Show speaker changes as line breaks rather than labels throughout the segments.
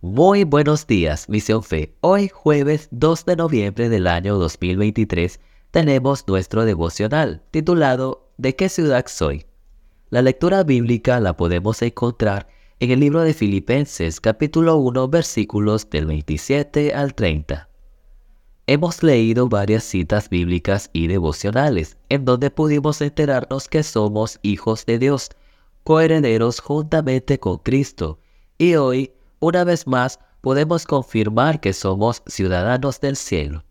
Muy buenos días, Misión Fe. Hoy jueves 2 de noviembre del año 2023 tenemos nuestro devocional titulado ¿De qué ciudad soy? La lectura bíblica la podemos encontrar en el libro de Filipenses capítulo 1 versículos del 27 al 30. Hemos leído varias citas bíblicas y devocionales en donde pudimos enterarnos que somos hijos de Dios, coherederos juntamente con Cristo, y hoy, una vez más, podemos confirmar que somos ciudadanos del cielo.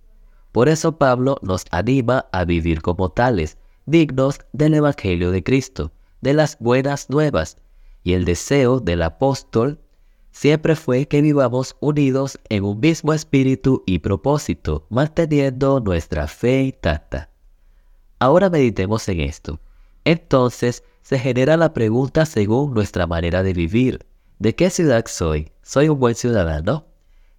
Por eso Pablo nos anima a vivir como tales, dignos del Evangelio de Cristo, de las buenas nuevas, y el deseo del apóstol siempre fue que vivamos unidos en un mismo espíritu y propósito, manteniendo nuestra fe intacta. Ahora meditemos en esto. Entonces se genera la pregunta según nuestra manera de vivir. ¿De qué ciudad soy? ¿Soy un buen ciudadano?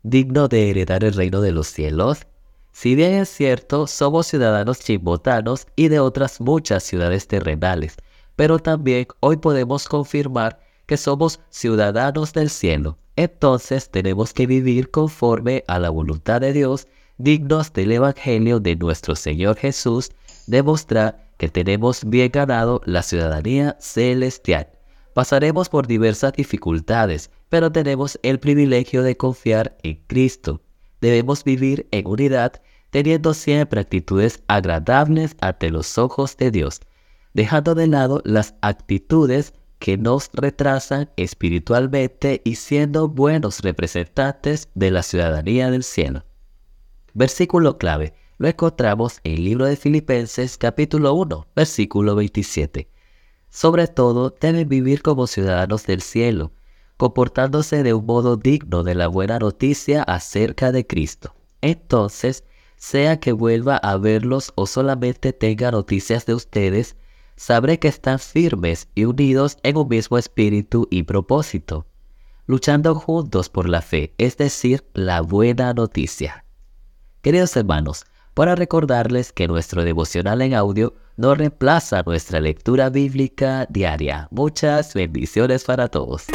¿Digno de heredar el reino de los cielos? Si bien es cierto, somos ciudadanos chimbotanos y de otras muchas ciudades terrenales, pero también hoy podemos confirmar que somos ciudadanos del cielo. Entonces tenemos que vivir conforme a la voluntad de Dios, dignos del Evangelio de nuestro Señor Jesús, demostrar que tenemos bien ganado la ciudadanía celestial. Pasaremos por diversas dificultades, pero tenemos el privilegio de confiar en Cristo. Debemos vivir en unidad, teniendo siempre actitudes agradables ante los ojos de Dios, dejando de lado las actitudes que nos retrasan espiritualmente y siendo buenos representantes de la ciudadanía del cielo. Versículo clave. Lo encontramos en el libro de Filipenses capítulo 1, versículo 27. Sobre todo, deben vivir como ciudadanos del cielo, comportándose de un modo digno de la buena noticia acerca de Cristo. Entonces, sea que vuelva a verlos o solamente tenga noticias de ustedes, sabré que están firmes y unidos en un mismo espíritu y propósito, luchando juntos por la fe, es decir, la buena noticia. Queridos hermanos, para recordarles que nuestro devocional en audio no reemplaza nuestra lectura bíblica diaria. Muchas bendiciones para todos.